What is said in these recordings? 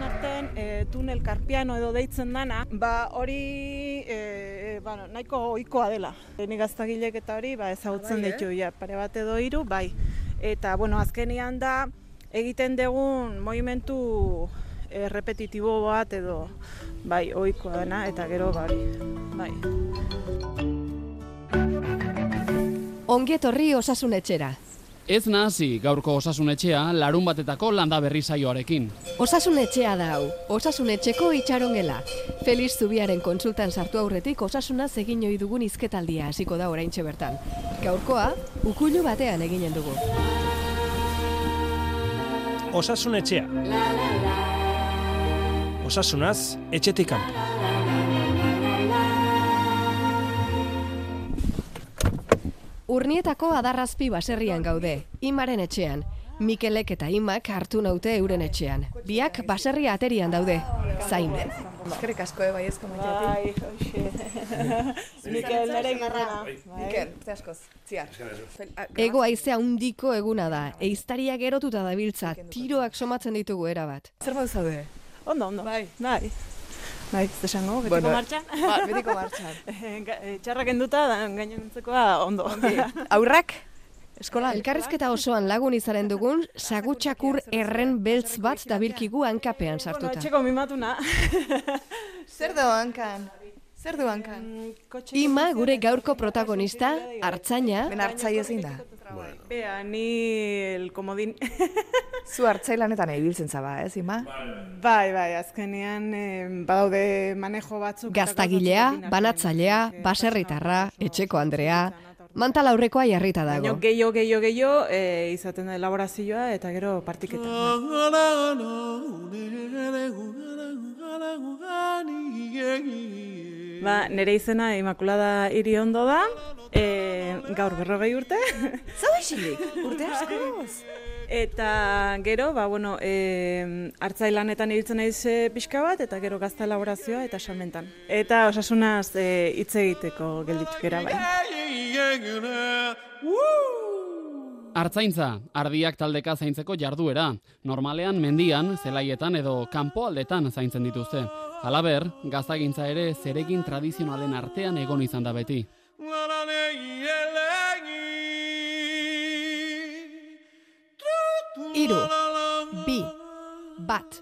bien artean, e, tunel karpiano edo deitzen dana, ba hori e, bueno, nahiko ohikoa dela. Ni gaztagilek eta hori ba, ezagutzen Bai, ditu, ja, pare bat edo hiru, bai. Eta, bueno, azkenian da, egiten dugun movimentu e, repetitibo bat edo, bai, ohikoa dena, eta gero, bai, bai. Ongi etorri osasun etxera. Ez nahasi gaurko osasun etxea larun batetako landa berri saioarekin. Osasun etxea da hau, osasun etxeko itxaron gela. Feliz Zubiaren konsultan sartu aurretik osasuna egin ohi dugun izketaldia hasiko da oraintxe bertan. Gaurkoa, ukulu batean eginen dugu. Osasun etxea. Osasunaz, etxetik kanpo. Urnietako adarrazpi baserrian gaude, Imaren etxean. Mikelek eta Imak hartu naute euren etxean. Biak baserria aterian daude, zain. Eskerrik asko, eh, bai ezko Bai, hoxe. Mikel, nere ingurrena. Mikel, ze askoz, ziar. Ego haizea undiko eguna da, eiztaria gerotuta dabiltza, tiroak somatzen ditugu erabat. Zer modu zaude? Ondo, ondo. Bai. Bai. Bai, ez esango, betiko Bueno, martxan. Ba, betiko martxan. Ga- eh, Txarrak enduta, da gainonentzekoa ondo. Aurrak? Eskolan? Elkarrizketa osoan lagun izaren dugun, sagutxakur erren beltz bat dabilkigu hankapean Bueno, sartuta. etxeko mimatuna. Zer du hankan? Zer du hankan? Ima, gure gaurko protagonista, hartzaina, Ben hartzaile zein da? Bea, ni el komodin. Zu hartzailanetan ibiltzen zaba, ez, ima? bai, bai, azkenean eh, badaude manejo batzuk. gaztagilea, banatzailea, baserritarra, etxeko Andrea, mantal aurrekoa jarrita Baina dago. gehiago, gehiago, gehiago, e, izaten da elaborazioa eta gero partiketa. Ba, nire izena Imakulada Iriondo da, e, gaur berrogei urte. Zau isilik, urte askoz. Eta gero, ba, bueno, e, hartzailanetan ibiltzen naiz e, pixka bat, eta gero gazta elaborazioa eta salmentan. Eta osasunaz e, hitz egiteko gelditu gera bai. Artzaintza, ardiak taldeka zaintzeko jarduera. Normalean mendian, zelaietan edo kanpoaldetan zaintzen dituzte. Halaber, gaztagintza ere zeregin tradizionalen artean egon izan da beti. Hiru, bi, bat.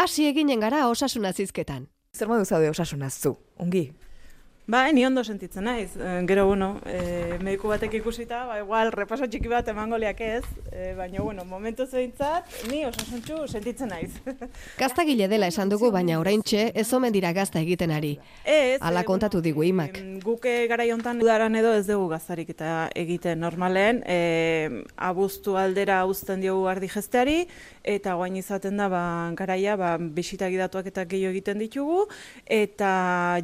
Hasi eginen gara osasuna zizketan. Zer modu zaude osasunaz zu, ongi? Ba, ni ondo sentitzen naiz. E, gero, bueno, e, mediku batek ikusita, ba, igual, repaso txiki bat emango liak ez, e, baina, bueno, momentu zeintzat, ni osasuntxu sentitzen naiz. Gaztagile dela esan dugu, baina oraintxe ez omen dira gazta egiten ari. Ez, Hala e, kontatu digu imak. em, Guk e, garai hontan udaran edo ez dugu gazarik eta egiten normalen, e, abuztu aldera uzten diogu ardi jesteari, eta guain izaten da ba, garaia ba, bisita gidatuak eta gehiago egiten ditugu, eta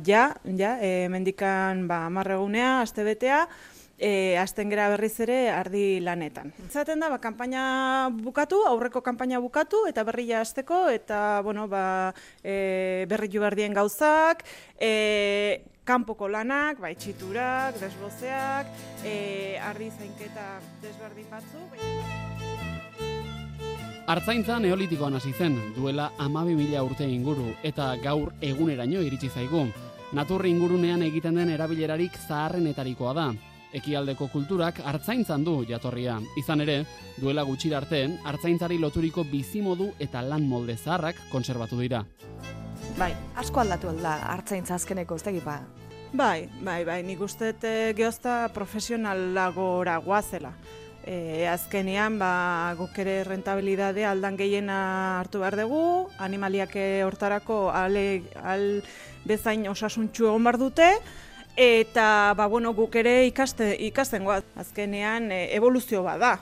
ja, ja, e, mendikan ba, amarregunea, astebetea, e, hasten gera berriz ere ardi lanetan. Zaten da, ba, kanpaina bukatu, aurreko kanpaina bukatu, eta berria hasteko, eta, bueno, ba, e, berri jubardien gauzak, e, kanpoko lanak, ba, itxiturak, desbozeak, e, ardi zainketa desberdin batzuk. Artzaintza neolitikoan hasi zen, duela amabi mila urte inguru, eta gaur eguneraino iritsi zaigu. Naturri ingurunean egiten den erabilerarik zaharrenetarikoa da. Ekialdeko kulturak hartzaintzan du jatorria. Izan ere, duela gutxir arte, hartzaintzari loturiko bizimodu eta lan molde zaharrak kontserbatu dira. Bai, asko aldatu alda hartzaintza azkeneko, ez tegipa. Bai, bai, bai, nik uste dut, e, geozta profesionalagora guazela. E, azkenean, ba, guk ere rentabilidade aldan gehiena hartu behar dugu, animaliak e, hortarako ale, al bezain osasuntxu egon behar dute, eta ba, bueno, guk ere ikaste, ikasten goaz. Azkenean, e, evoluzio bat da,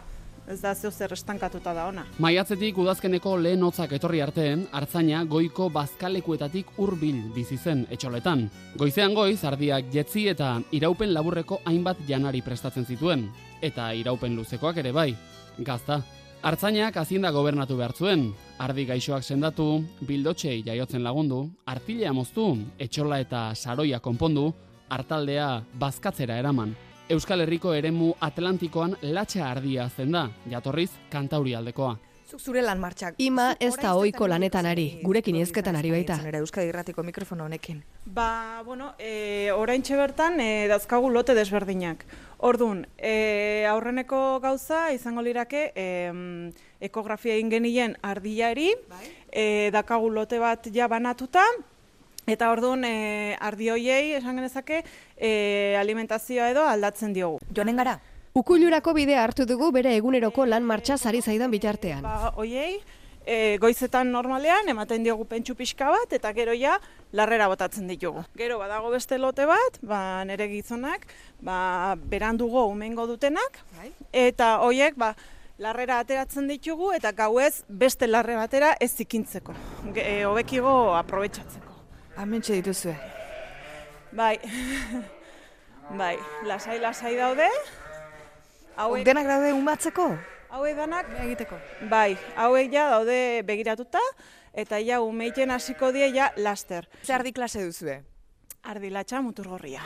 ez da zeo zer estankatuta da ona. Maiatzetik udazkeneko lehen hotzak etorri arteen, hartzaina goiko bazkalekuetatik hurbil bizi zen etxoletan. Goizean goiz, ardiak jetzi eta iraupen laburreko hainbat janari prestatzen zituen. Eta iraupen luzekoak ere bai, gazta. Hartzainak hazienda gobernatu behar zuen, ardi gaixoak sendatu, bildotxei jaiotzen lagundu, artilea moztu, etxola eta saroia konpondu, hartaldea bazkatzera eraman. Euskal Herriko eremu Atlantikoan latxa ardia zen da, jatorriz kantauri aldekoa. Zuk zure lan martxak. Ima ez da ohiko egin lanetan ari, gurekin hori hizketan ari baita. Euskadi Irratiko mikrofono honekin. Ba, bueno, e, oraintxe bertan e, dauzkagu lote desberdinak. Ordun, e, aurreneko gauza izango lirake e, ekografia egin genien ardiari, e, dakagu lote bat ja banatuta, eta ordun e, ardi hoiei esan genezake e, alimentazioa edo aldatzen diogu. Joanen gara? Ukulurako bidea hartu dugu bere eguneroko lan martxa sari zaidan bitartean. Ba, hoiei, e, goizetan normalean ematen diogu pentsu pixka bat eta gero ja larrera botatzen ditugu. Gero badago beste lote bat, ba, nire gizonak, ba, berandugo umengo dutenak, eta hoiek ba, larrera ateratzen ditugu eta gauez beste larre batera ez zikintzeko. Ge- E, hobekigo Hementxe dituzue. Bai, bai, lasai lasai daude, hauek, Denak daude umatzeko? hauek danak Egiteko. Bai, hauek ja daude begiratuta eta ja umeiten hasiko die ja laster. Zer ardi klase duzue? Ardilatxa muturgorria.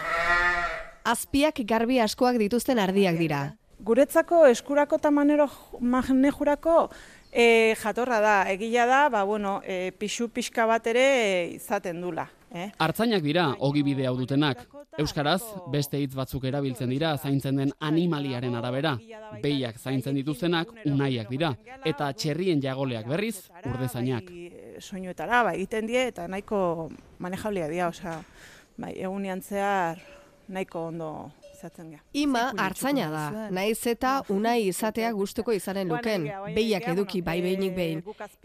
Azpiak garbi askoak dituzten ardiak dira. Guretzako eskurako eta manero manejurako e, jatorra da, egila da, ba, bueno, e, pixu pixka bat ere izaten dula. Eh? Artzainak dira ogibide hau dutenak. Euskaraz, beste hitz batzuk erabiltzen dira zaintzen den animaliaren arabera. Behiak zaintzen dituztenak unaiak dira. Eta txerrien jagoleak berriz, urdezainak. Bai, e, soinuetara, ba, egiten die eta nahiko manejablia dira, osea, bai, egunean zehar nahiko ondo izaten gea. Ima hartzaina da, naiz eta unai izatea gustuko izanen luken, behiak eduki bai behinik behin,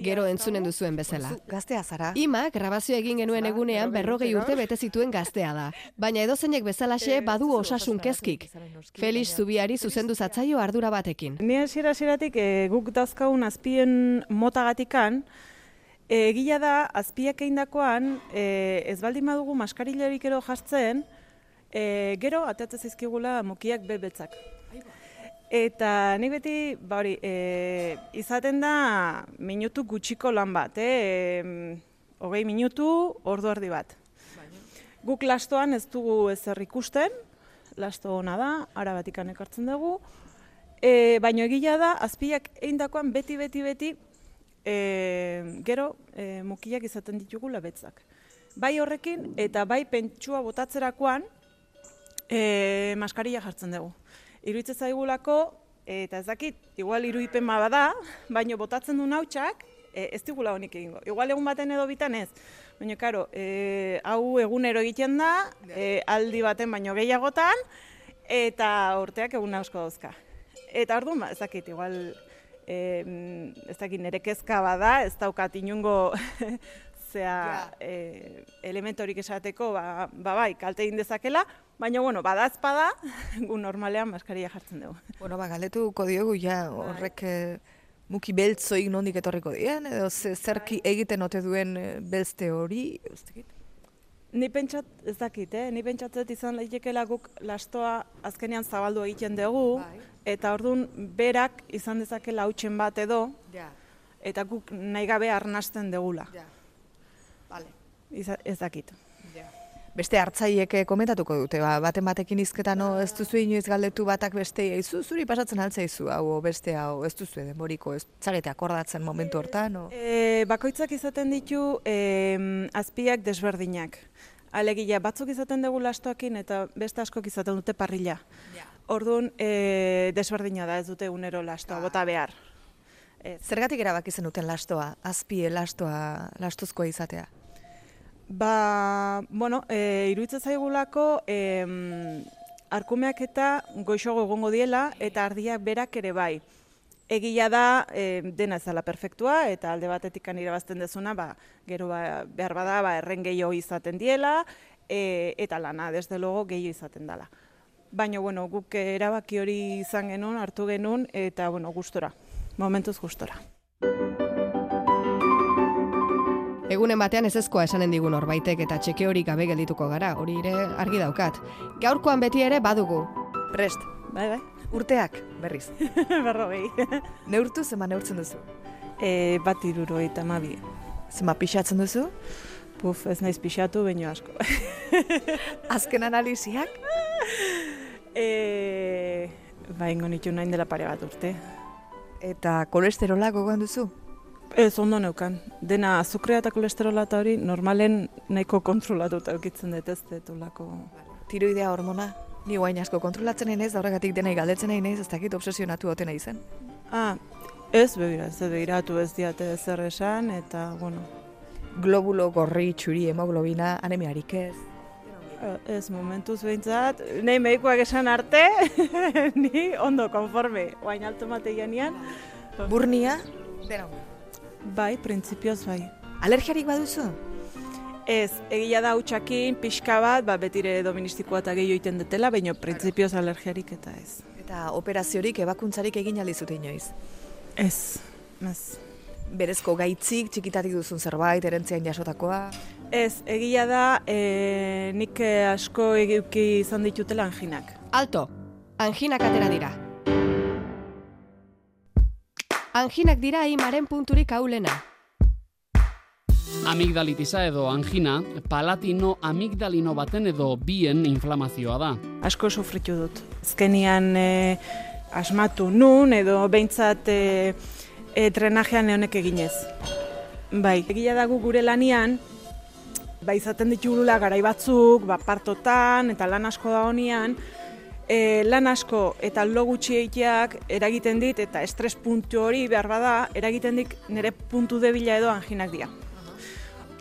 gero entzunen duzuen bezala. Gaztea zara? Ima grabazio egin genuen egunean berrogei urte bete zituen gaztea da, baina edozeinek bezalaxe badu osasun kezkik. Felix Zubiari zuzendu zatzaio ardura batekin. Ni hasiera hasieratik e, guk dauzkagun azpien motagatikan, e, egia da azpiak eindakoan e, ez baldin badugu maskarilarik ero jartzen, e, gero atatzen zaizkigula mukiak bebetzak. Eta nik beti, ba hori, e, izaten da minutu gutxiko lan bat, eh? hogei minutu, ordu erdi bat. Guk lastoan ez dugu ezer ikusten, lasto ona da, ara batikan ekartzen dugu, e, baino egila da, azpiak eindakoan beti, beti, beti, e, gero e, mukiak izaten ditugu labetzak. Bai horrekin, eta bai pentsua botatzerakoan, e, maskarilla jartzen dugu. Iruditzen zaigulako, eta ez dakit, igual irudipen ba bada, baino botatzen du nautxak, e, ez digula honik egingo. Igual egun baten edo bitan ez. Baina, karo, e, hau egunero egiten da, e, aldi baten baino gehiagotan, eta urteak egun asko dauzka. Eta orduan, ba, ez dakit, igual, e, ez dakit, nire kezka bada, ez daukat inungo zea e, elementorik esateko, ba, ba bai, kalte egin dezakela, baina, bueno, badazpada, gu normalean maskaria jartzen dugu. Bueno, ba, galetuko diogu ja horrek eh, muki beltzoik nondik etorriko dien, edo ze, zerki egiten ote duen eh, belzte hori, dakit. Ni pentsat, ez dakit, eh? ni pentsatzet izan daitekeela guk lastoa azkenean zabaldu egiten dugu, Bai. eta orduan berak izan dezakela hautsen bat edo, Ja, eta guk nahi gabe arnasten degula. ja. Vale. Iza, ez dakit. Beste hartzaiek eh, komentatuko dute, ba, baten batekin izketan no, ez duzu inoiz galdetu batak beste, izu zuri pasatzen altzaizu hau, beste hau, ez duzu denboriko, ez zarete akordatzen momentu hortan, o? E, bakoitzak izaten ditu e, azpiak desberdinak. Alegia, batzuk izaten dugu lastoakin eta beste askok izaten dute parrilla. Orduan, e, desberdina da ez dute unero lastoa, bota behar. Ez. Zergatik erabaki zenuten lastoa, azpie lastoa, lastuzkoa izatea? Ba, bueno, e, iruditzen zaigulako em, arkumeak eta goixogo egongo diela eta ardiak berak ere bai. Egia da e, dena ez dela perfektua eta alde batetik irabazten dezuna, ba, gero ba, behar bada ba, erren gehiago izaten diela e, eta lana, desde logo gehiago izaten dela. Baina, bueno, guk erabaki hori izan genuen, hartu genuen, eta, bueno, gustora, momentuz gustora. Egunen batean ezezkoa esanen digun horbaitek eta txeke hori gabe geldituko gara, hori ere argi daukat. Gaurkoan beti ere badugu. Prest, Bai, bai, urteak, berriz. berrogei. Neurtu zema neurtzen duzu? e, bat iruro eta mabi. Zema pixatzen duzu? Puf, ez naiz pixatu, baino asko. Azken analiziak? e, ba, ingo nitu nahin dela pare bat urte. Eta kolesterola gogoan duzu? Ez ondo neukan. Dena azukrea eta kolesterola eta hori normalen nahiko kontrolatuta eukitzen dut ez detulako. Tiroidea hormona? Ni guain asko kontrolatzen nahi naiz, horregatik denai galdetzen nahi naiz, ez dakit obsesionatu oten nahi zen. Ah, ez begira, ez begiratu ez diate zer esan, eta, bueno, Globulo, gorri, txuri, hemoglobina, anemiarik ez. eh, ez momentuz behintzat, nahi medikoak esan arte, ni ondo konforme, oain alto mategianian, Burnia? Dena. Bai, printzipioz bai. Alergiarik baduzu? Ez, egia da utxakin, pixka bat, ba, betire doministikoa eta gehiago iten dutela, baina printzipioz alergiarik eta ez. Eta operaziorik, ebakuntzarik egin alizute inoiz. Ez, ez. Berezko gaitzik, txikitatik duzun zerbait, erentzian jasotakoa. Ez, egia da, e, nik asko egiuki izan ditutela anginak. Alto, anginak atera dira. Anginak dira imaren punturik aulena. Amigdalitisa edo angina, palatino amigdalino baten edo bien inflamazioa da. Asko sufritu dut. Azkenian e, asmatu nun edo behintzat e, e, drenajean neonek eginez. Bai, egia dago gure lanian, ba, izaten ditugula garai batzuk, ba, partotan eta lan asko da honian, e, lan asko eta lo gutxi egiteak eragiten dit eta estres puntu hori behar bada eragiten dik nire puntu debila edo anginak dira.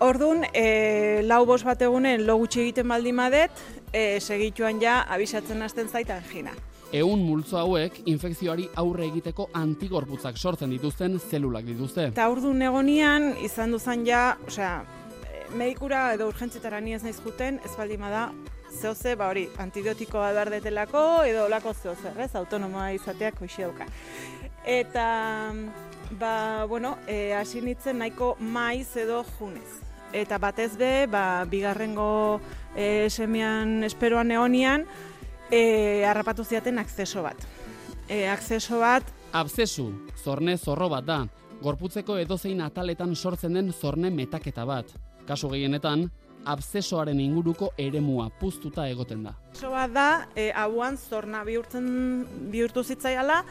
Orduan, e, lau bos bat egunen lo gutxi egiten baldin badet, e, segituan ja abisatzen hasten zait angina. Ehun multzo hauek infekzioari aurre egiteko antigorputzak sortzen dituzten zelulak dituzte. Eta orduan egonian, izan duzan ja, osea, e, medikura edo urgentzitara ni ez naiz juten, ez baldin bada, zehoze, ba hori, antibiotikoa behar detelako, edo olako zehoze, ez, autonomoa izateak hoxe dauka. Eta, ba, bueno, e, hasi nintzen nahiko maiz edo junez. Eta batez be, ba, bigarrengo e, semian esperoan eonian, e, harrapatu ziaten akzeso bat. E, akzeso bat, Abzesu, zorne zorro bat da, gorputzeko edozein ataletan sortzen den zorne metaketa bat. Kasu gehienetan, abzesoaren inguruko eremua puztuta egoten da. Oso bat da, e, hauan zorna bihurtzen bihurtu zitzaiala,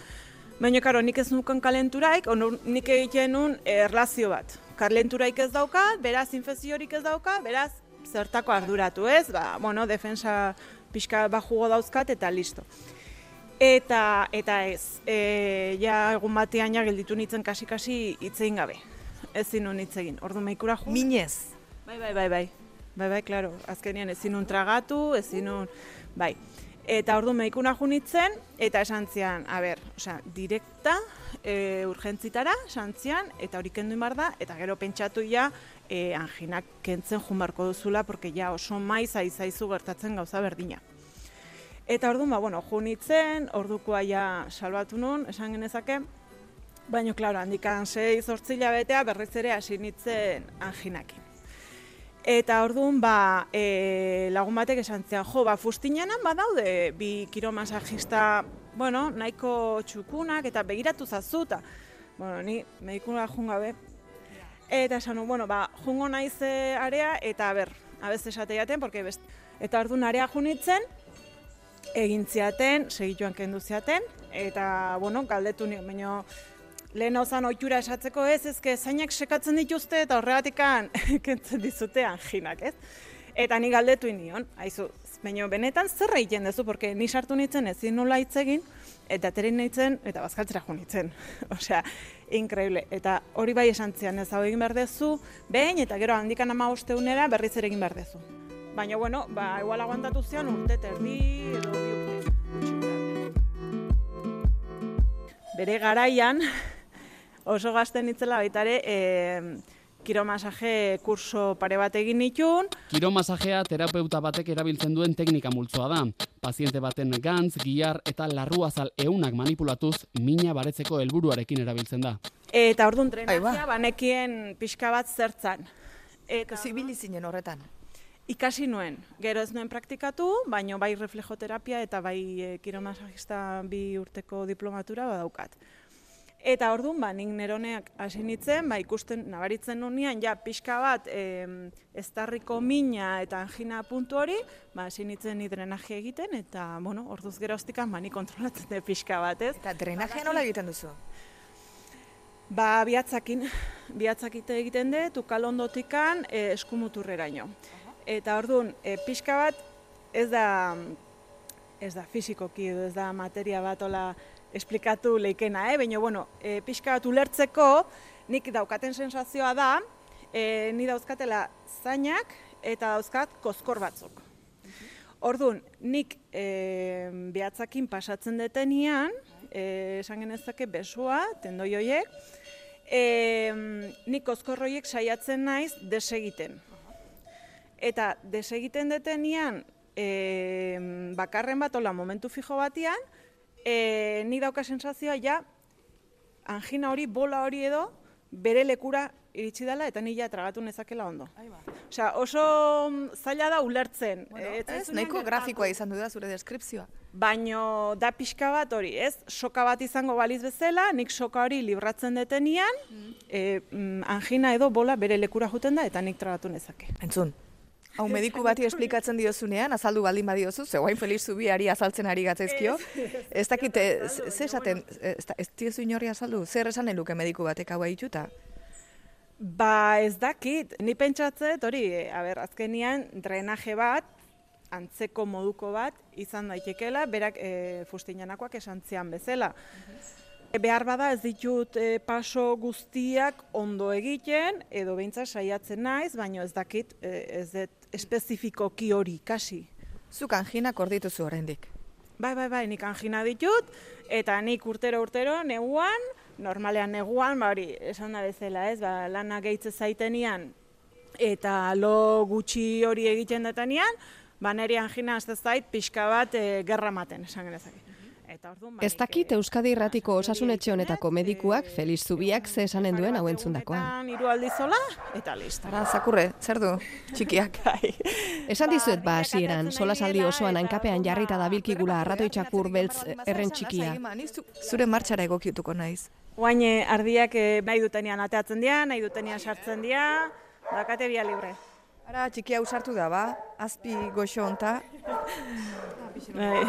baina karo, nik ez nuken kalenturaik, onu, nik egiten nun e, erlazio bat. Kalenturaik ez dauka, beraz infeziorik ez dauka, beraz zertako arduratu ez, ba, bueno, defensa pixka bat jugo dauzkat eta listo. Eta, eta ez, e, ja egun batean ja gelditu nintzen kasi-kasi hitzein gabe. Ezin nun hitz egin. Ordu meikura jo. Minez. Bai, bai, bai, bai. Bai, bai, klaro. Azkenean ezin nun tragatu, ezin nun... Bai. Eta ordu medikuna junitzen, eta esan zian, a ber, osea, direkta, e, urgentzitara, esan zian, eta hori kendu inbar da, eta gero pentsatu ja, e, anginak kentzen junbarko duzula, porque ja oso maiz aizaizu gertatzen gauza berdina. Eta orduan, ba, bueno, junitzen, ordukoa ja salbatu nun, esan genezake, baina, klaro, handikan sei zortzila betea berriz ere hasi nintzen anginakin. Eta orduan, ba, e, lagun batek esan zian, jo, ba, fustinenan badaude bi kiromasajista, bueno, nahiko txukunak eta begiratu zazuta. Bueno, ni medikuna jungabe. Eta esan bueno, ba, jungo naiz e, area eta ber, abez esate jaten, porque best... Eta orduan area junitzen, egin ziaten, segituan kendu ziaten, eta, bueno, galdetu ni, baina lehen ozan oitura esatzeko ez, ezke zainak sekatzen dituzte eta horregatikan kentzen dizute anginak, ez? Eta ni galdetu nion, haizu, baina benetan zer egiten duzu, porque ni sartu nintzen ezin nola hitz egin, eta aterin nintzen, eta bazkaltzera jo nintzen. Osea, increíble. Eta hori bai esan zian, ez hau egin behar dezu, behin, eta gero handikan ama osteunera berriz ere egin behar dezu. Baina, bueno, ba, igual aguantatu zian urte terdi edo bi urte. Bere garaian, oso gazten nitzela baita ere, e, kiromasaje kurso pare bat egin nitun, Kiromasajea terapeuta batek erabiltzen duen teknika multzoa da. Paziente baten gantz, gihar eta larruazal eunak manipulatuz mina baretzeko helburuarekin erabiltzen da. eta orduan Aiba. drenazia banekien pixka bat zertzan. Eta Zibili zinen horretan. ikasi nuen, gero ez nuen praktikatu, baino bai reflejoterapia eta bai e, kiromasajista bi urteko diplomatura badaukat. Eta orduan, ba, nik neroneak hasi nintzen, ba, ikusten nabaritzen nunean, ja, pixka bat, em, eztarriko mina eta angina puntu hori, ba, hasi nintzen ni drenaje egiten, eta, bueno, orduz geroztikan, ba, ni kontrolatzen dut pixka bat, ez? Eta drenajea nola egiten duzu? Ba, bihatzakin, bihatzakite egiten dut, ukalondotikan e, eskumuturreraino. Eta orduan, e, pixka bat, ez da, ez da fizikoki edo ez da materia bat ola esplikatu leikena, eh? baina, bueno, e, pixka bat ulertzeko, nik daukaten sensazioa da, e, ni dauzkatela zainak eta dauzkat kozkor batzuk. Orduan, nik e, behatzakin pasatzen detenian, e, esan genezake besua, tendoi hoiek, e, nik kozkorroiek saiatzen naiz desegiten. Eta desegiten detenian, e, bakarren bat, ola, momentu fijo batian, e, ni dauka sensazioa ja, angina hori, bola hori edo, bere lekura iritsi dela eta ni ja tragatu nezakela ondo. Osea, oso mm, zaila da ulertzen. Bueno, Eh, ez, nahiko grafikoa izan du da zure deskripzioa. Baino da pixka bat hori, ez? Soka bat izango baliz bezala, nik soka hori libratzen detenian, e, mm, angina edo bola bere lekura juten da eta nik tragatu nezake. Entzun, hau mediku bati esplikatzen diozunean, azaldu baldin badiozu, ze guain Feliz Zubiari azaltzen ari gatzaizkio. Ez dakit, eh, ze esaten, ez, diozu inorri azaldu, zer esan nahi luke mediku batek hau aituta? Ba ez dakit, ni pentsatzet hori, a ber, azkenian drenaje bat, antzeko moduko bat, izan daitekela, berak e, fustinanakoak esan bezala. E, Behar bada ez ditut e, paso guztiak ondo egiten, edo behintzat saiatzen naiz, baino ez dakit, e, ez dut espezifikoki hori ikasi. Zuk anginak ordituzu oraindik. Bai, bai, bai, nik angina ditut, eta nik urtero urtero neguan, normalean neguan, ba hori, esan da bezala, ez, ba, lana gehitze zaitenian, eta lo gutxi hori egiten detenian, ba neri angina ez zait pixka bat e, gerra maten, esan genezake. Ba, Ez nik, dakit Euskadi Irratiko osasunetxe honetako medikuak Feliz Zubiak ze esanen duen hau entzundakoan. Hiru aldizola, eta listo. Ara, zakurre, zer du, txikiak? Bai. Esan dizuet ba Ba, hasieran, solasaldi osoan hankapean eta jarrita dabilkigula arratoi txakur beltz erren txikia. Zure martxara egokituko naiz. Oain ardiak eh, nahi dutenian ateatzen dira, nahi dutenian sartzen dira, dakate bia libre. Ara, txiki hau sartu da, ba? Azpi goxo honta. Bai.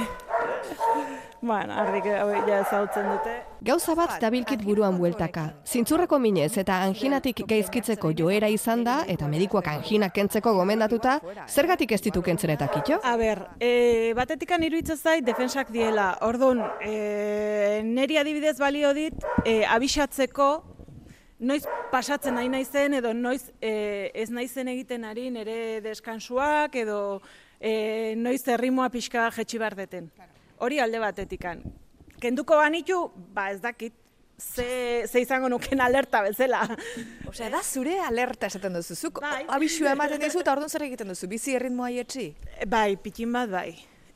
bueno, ardik hau ja ezagutzen dute. Gauza bat dabilkit buruan bueltaka. Zintzurreko minez eta anginatik geizkitzeko joera izan da, eta medikuak angina kentzeko gomendatuta, zergatik ez ditu kentzen eta kitxo? A ber, e, batetikan iruditzen zait defensak diela. Orduan, e, neri adibidez balio dit, e, abixatzeko noiz pasatzen nahi naizen edo noiz e, ez naizen egiten ari nire deskansuak edo e, noiz errimoa pixka jetxi behar deten. Hori alde batetikan. Kenduko banitu, ba ez dakit, ze, ze izango nuken alerta bezala. Osea, da zure alerta esaten duzu. Zuk Bai. abisua ematen dizu eta orduan zer egiten duzu? Bizi erritmoa ietsi? Bai, pitin bat bai.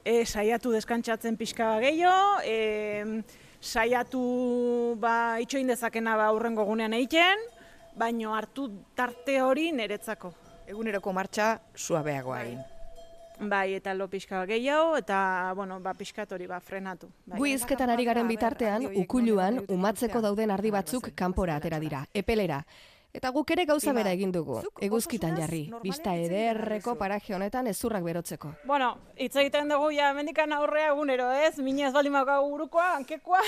E, saiatu deskantsatzen pixka bat gehiago, e, saiatu ba, itxoin dezakena ba, aurrengo gunean egiten, baino hartu tarte hori niretzako. Eguneroko martxa suabeagoa egin. Bai, eta lo pixka gehiago, eta, bueno, ba, pixkat hori ba, frenatu. Bai. Gu hizketan ari garen bitartean, ukuluan, umatzeko dauden ardi batzuk kanpora atera dira, epelera. Eta guk ere gauza bera egin dugu, eguzkitan jarri, bista ederreko paraje honetan ezurrak berotzeko. Bueno, hitz egiten dugu ja mendikan aurrea egunero, ez? Minez baldin daukagu burukoa, hankekoa,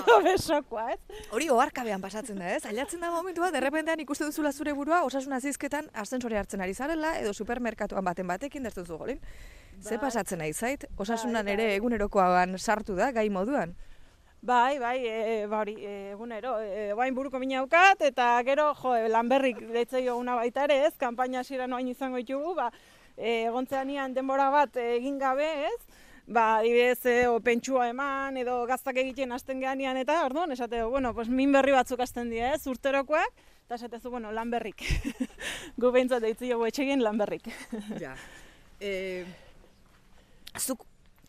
edo besokoa, ez? Hori oharkabean pasatzen da, ez? Ailatzen da momentua, derrepentean ikuste duzula zure burua, osasun azizketan ascensore hartzen ari zarela, edo supermerkatuan baten batekin dertzen zu golin. Ze pasatzen nahi zait? Osasunan ere egunerokoan sartu da, gai moduan. Bai, bai, e, ba hori, e, egunero, e, bain buruko mina daukat, eta gero, jo, e, lanberrik deitzei una baita ere, ez, kanpaina hasieran oain izango ditugu, ba, e, egontzean ian denbora bat e, egin gabe, ez, ba, adibidez, e, o, pentsua eman, edo gaztak egiten hasten geanian, eta, orduan, esate, bueno, pues, min berri batzuk hasten dira, ez, urterokoak, eta esatezu, bueno, lanberrik. Gu behintzat deitzi dugu etxegin lanberrik. Ja. E, zuk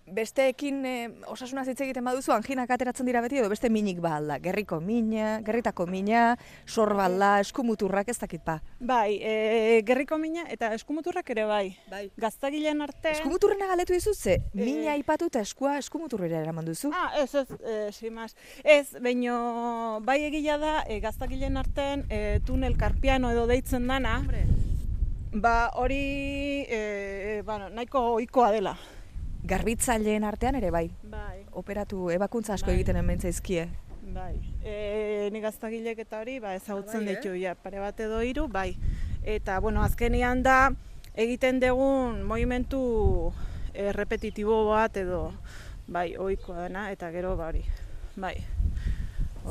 besteekin e, osasunaz hitz egiten baduzu anginak ateratzen dira beti edo beste minik ba alda. Gerriko mina, gerritako mina, sorballa, eskumuturrak ez dakit ba. Bai, e, gerriko mina eta eskumuturrak ere bai. Bai. Gaztagileen arte... Eskumuturrena galetu dizu ze, mina aipatu eta eskua eskumuturrera eraman duzu. Ah, ez, ez, e, sin más. Ez, baino bai egila da, e, gaztagileen artean e, tunel karpiano edo deitzen dana, ba hori, e, bueno, nahiko ohikoa dela. Garbitzaileen artean ere bai. Bai. Operatu ebakuntza asko Bai. egiten hemen zaizkie. Bai, e, nik gaztagilek eta hori, ba, ezagutzen Bai, ditu, ja, pare bat edo hiru, bai. Eta, bueno, azkenian da, egiten dugun movimentu e, repetitibo bat edo, bai, ohikoa dena, eta gero, ba, hori, bai.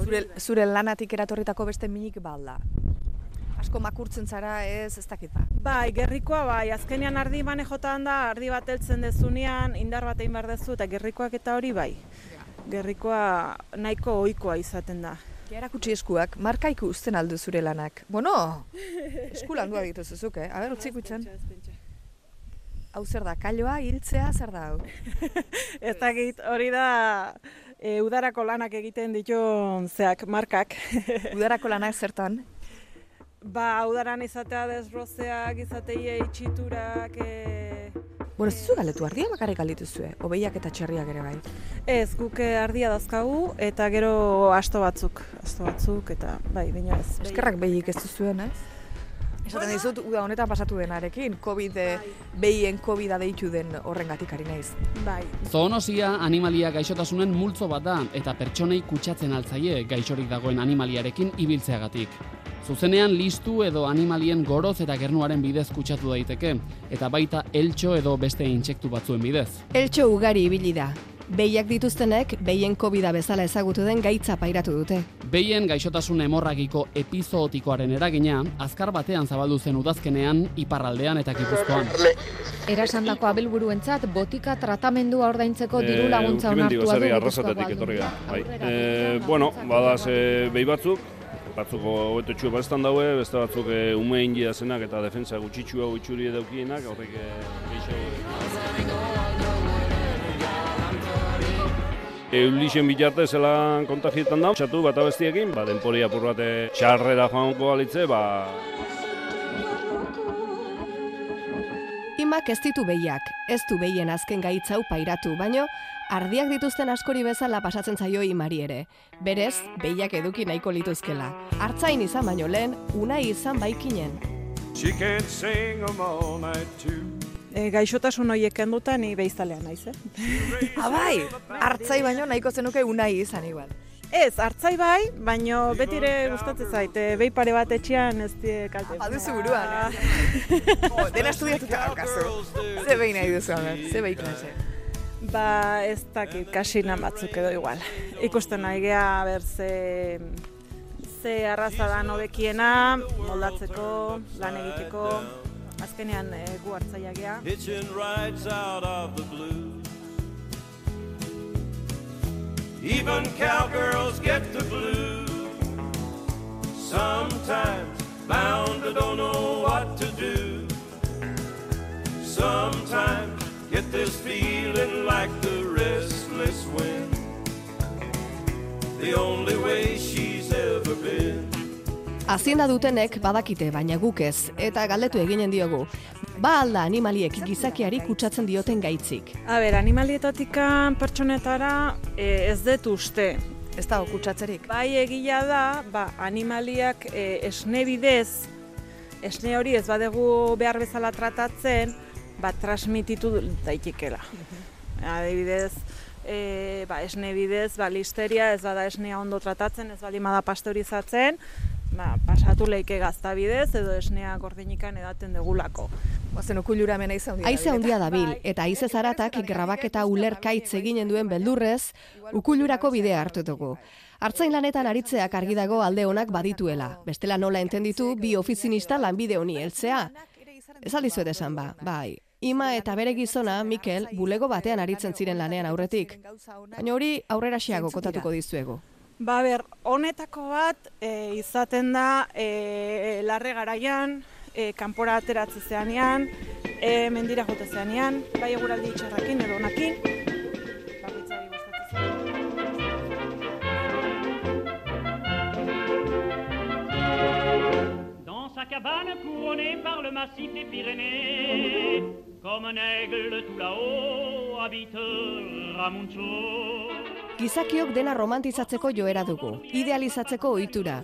Zure, zure lanatik eratorritako beste minik balda. Asko makurtzen zara ez, ez dakit ba. Bai, gerrikoa bai, azkenean ardi manejotan da, ardi bat heltzen dezunean, indar bat egin behar dezu, eta gerrikoak eta hori bai. Gerrikoa nahiko ohikoa izaten da. Ja, erakutsi eskuak, marka ikusten aldu zure lanak. Bueno, esku landua dituzu zuk, eh? Aber, utzi ikutzen. Hau zer da, kailoa, hiltzea, zer da hau? Ez dakit, hori da e, udarako lanak egiten ditun zeak, markak. Udarako lanak zertan? Ba, udaran izatea desrozeak, izateie itxiturak, e... Bueno, ez duzu galetu ardia bakarrik galituzue, obeiak eta txerriak ere bai. ez, guk eh, ardia dazkagu, eta gero asto batzuk, asto batzuk, eta bai, baina ez. Eskerrak behik ez duzuen, ez? Esaten dizut, uda honetan pasatu denarekin, COVID, eh, behien COVID deitu den horrengatik ari naiz. Bai, Zoonosia animalia gaixotasunen multzo bat da eta pertsonei kutsatzen altzaie gaixorik dagoen animaliarekin ibiltzeagatik. Zuzenean listu edo animalien goroz eta gernuaren bidez kutsatu daiteke, eta baita eltxo edo beste intsektu batzuen bidez. Eltxo ugari ibili da. Behiak dituztenek, behien covid bezala ezagutu den gaitza pairatu dute. Behien gaixotasun hemorragiko epizootikoaren eragina, azkar batean zabaldu zen udazkenean, iparraldean eta gipuzkoan. Erasandako abelburuentzat botika tratamendua ordaintzeko diru laguntza Kimendi onartua du gozari Gipuzkoako arrasatetik etorri da. Bai. E, bueno, badaz e, behi batzuk, batzuk hobeto txue bastan daue, beste batzuk e, ume zenak eta defensa gutxitxua gutxuri edaukienak, horrek e, Eulixen bitarte zelan kontagietan da, txatu bat abestiekin, ba, denpori apur bate txarrera joango alitze, ba, Imak ez ditu behiak, ez du behien azken gaitza hau pairatu, baino ardiak dituzten askori bezala pasatzen zaio imari ere. Berez, behiak eduki nahiko lituzkela. Artzain izan baino lehen, unai izan baikinen. She can't sing all night too. E, gaixotasun horiek kenduta ni beizalea naiz, eh? Abai, hartzai baino nahiko zenuke unai izan igual. Ez, hartzai bai, baino betire gustatzen zait, e, behi pare bat etxean ez die kalte. Baduzu buruan, Oh, dena estudiatuta daukazu. Ze behin nahi duzu, aber, ze behi klase. Ba, ez dakit, kasina batzuk edo igual. Ikusten nahi gea, ber, ze, ze arraza da nobekiena, moldatzeko, lan egiteko, azkenean e, gu hartzaia gea. Rides out of the blue. Even cowgirls get the blues. Sometimes bound to don't know what to do. Sometimes get this feeling like the restless wind. The only way she's ever been. Hazienda dutenek badakite, baina guk ez, eta galdetu eginen diogu. Ba alda animaliek gizakiari kutsatzen dioten gaitzik. A ber, animalietatikan pertsonetara e, ez dut uste. Ez dago kutsatzerik. Bai egia da, ba, animaliak e, esne bidez, esne hori ez badegu behar bezala tratatzen, ba, transmititu daitekela. Adibidez, e, ba, esne bidez, ba, listeria ez bada esnea ondo tratatzen, ez bali da pasteurizatzen, ba, pasatu leike gazta bidez edo esnea gordinikan edaten degulako. Bazen okulura hemen aize handia. Haize handia dabil, eta haize zaratak grabaketa ulerkaitz eginen duen beldurrez, ukulurako bidea hartu dugu. Artzain lanetan aritzeak argi dago alde onak badituela. Bestela nola entenditu bi ofizinista lanbide honi heltzea. Ez aldizuet esan ba, bai. Ima eta bere gizona, Mikel, bulego batean aritzen ziren lanean aurretik. Baina hori aurrera kotatuko dizuegu. Ba ber, honetako bat e, izaten da e, larre garaian, e, kanpora ateratze zeanean, e, mendira jote zeanean, bai eguraldi txarrakin edo onakin. Dans sa cabane couronnée par le massif des Pyrénées, comme un aigle tout là-haut habite Ramuncho. Gizakiok dena romantizatzeko joera dugu, idealizatzeko ohitura.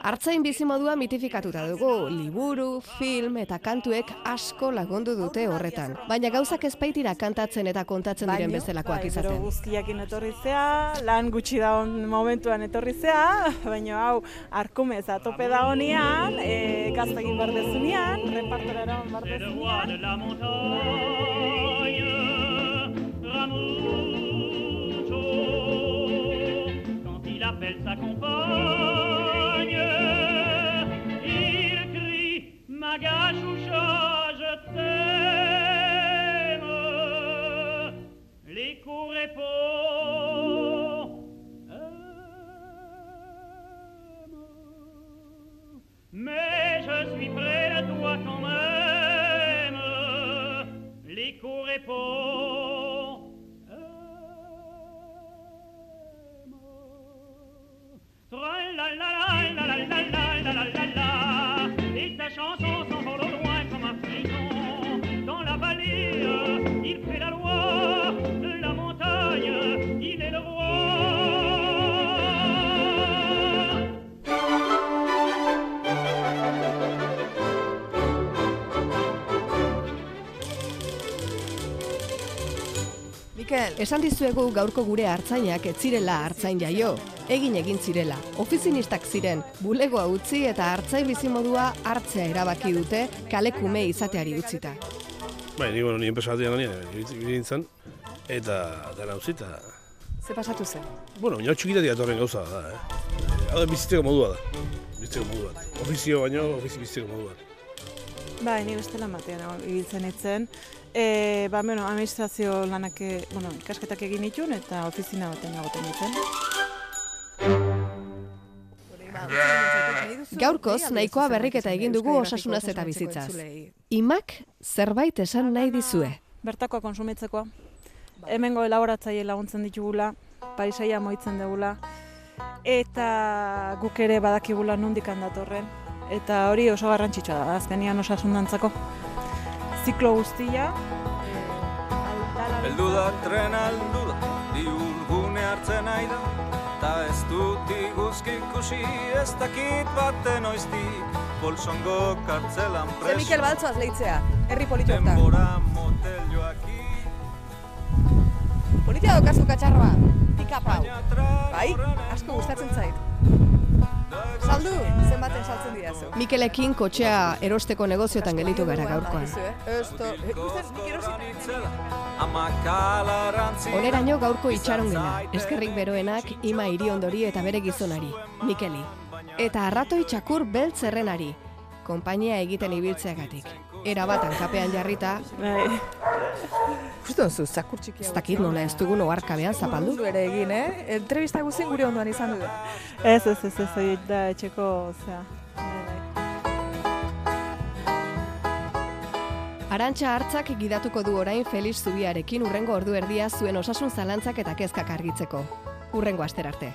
Artzain bizimodua mitifikatuta dugu, liburu, film eta kantuek asko lagundu dute horretan. Baina gauzak ezpaitira kantatzen eta kontatzen diren bezalakoak gero izaten. guzkiakin etorri zea, lan gutxi da momentuan etorri zea, baina hau arkumez atope da honian, e, bardezunean, le roi bardezunean. Quand il appelle sa compagne, repos Esan dizuegu gaurko gure hartzainak ez zirela hartzain jaio. Egin egin zirela. Ofizinistak ziren, bulegoa utzi eta hartzain bizimodua hartzea erabaki dute kalekume izateari utzita. Bai, ni, bueno, ni ibili nintzen, eta dara utzi, eta... ze pasatu zen? Bueno, oinau txikitatik atorren gauza da, eh? Hau da bizitzeko modua da. Bizitzeko modu bat. Ofizio baino, ofizi bizitzeko modu bat. Bai, ni beste lan batean egon- ibiltzen itzen. E, ba, bueno, administrazio lanak, e, bueno, ikasketak egin itun eta ofizina baten egoten ditzen. Gaurkoz, nahikoa berriketa egin dugu osasunaz eta bizitzaz. Imak zerbait esan nahi dizue. Bertakoa konsumitzekoa. Hemengo elaboratzaile laguntzen ditugula, paisaia moitzen dugula, eta guk ere badakigula nondik datorren. Eta hori oso garrantzitsua da, azkenian osasun dantzako. Ziklo guztia, Heldu da trena heldu da, diurgune hartzen nahi da, ta ez dut iguzki ikusi ez dakit baten oiztik, bolsongo kartzelan Ze preso. Mikel Baltzoaz leitzea, herri politu hortan. Denbora motel joaki, Politia daukazu katxarroa, tra Bai, asko gustatzen zait. Saldu, zenbaten saltzen didazu. Mikelekin kotxea erosteko negoziotan gelitu gara gaurkoan. Itzela, amakalarantzi. Oneraino gaurko itxaron gela, eskerrik beroenak ima iriondori eta bere gizonari, Mikeli. Eta arratoi txakur beltz zerrenari, konpainia egiten ibiltzeagatik. Era bat hankapean jarrita, Justo zu, zakur txiki ez dakit nola ez dugun oharkabean zapaldu. Du ere egin, eh? Entrevista guztien gure ondoan izan du. ez, ez, ez, ez, da etxeko, bai. Arantxa hartzak gidatuko du orain Felix Zubiarekin urrengo ordu erdia zuen osasun zalantzak eta kezkak argitzeko. Urrengo aster arte.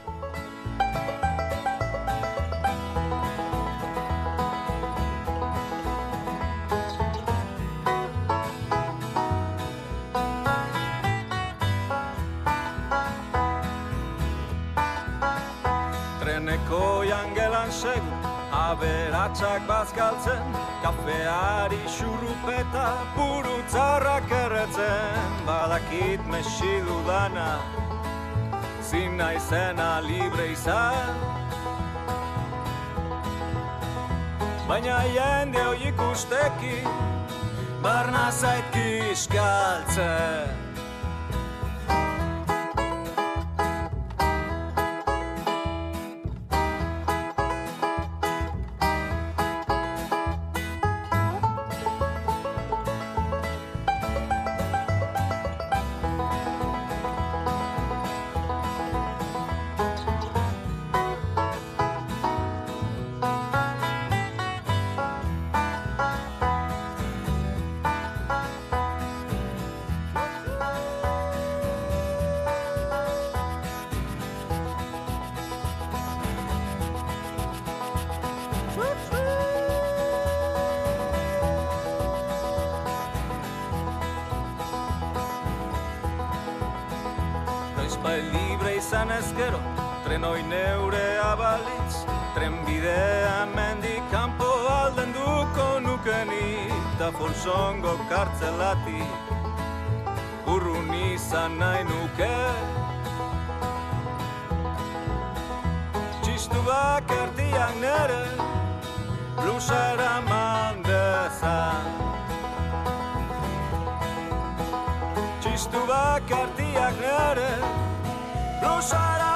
Aberatsak bazkaltzen, kafeari xurrupeta purutzarrak erretzen, badakit mesi dudana, zin naizena libre izan. Baina jende hoi ikusteki, barna zait kiskaltzen. Noiz bai libre izan ez gero, trenoi neure abalitz, Trenbidea mendik kanpo alden duko nukeni Ta folsongo kartzelatik urrun izan nahi nuke. Txistu bakartiak nere blusara mandezan Txistu bakartiak nere Don't shut up.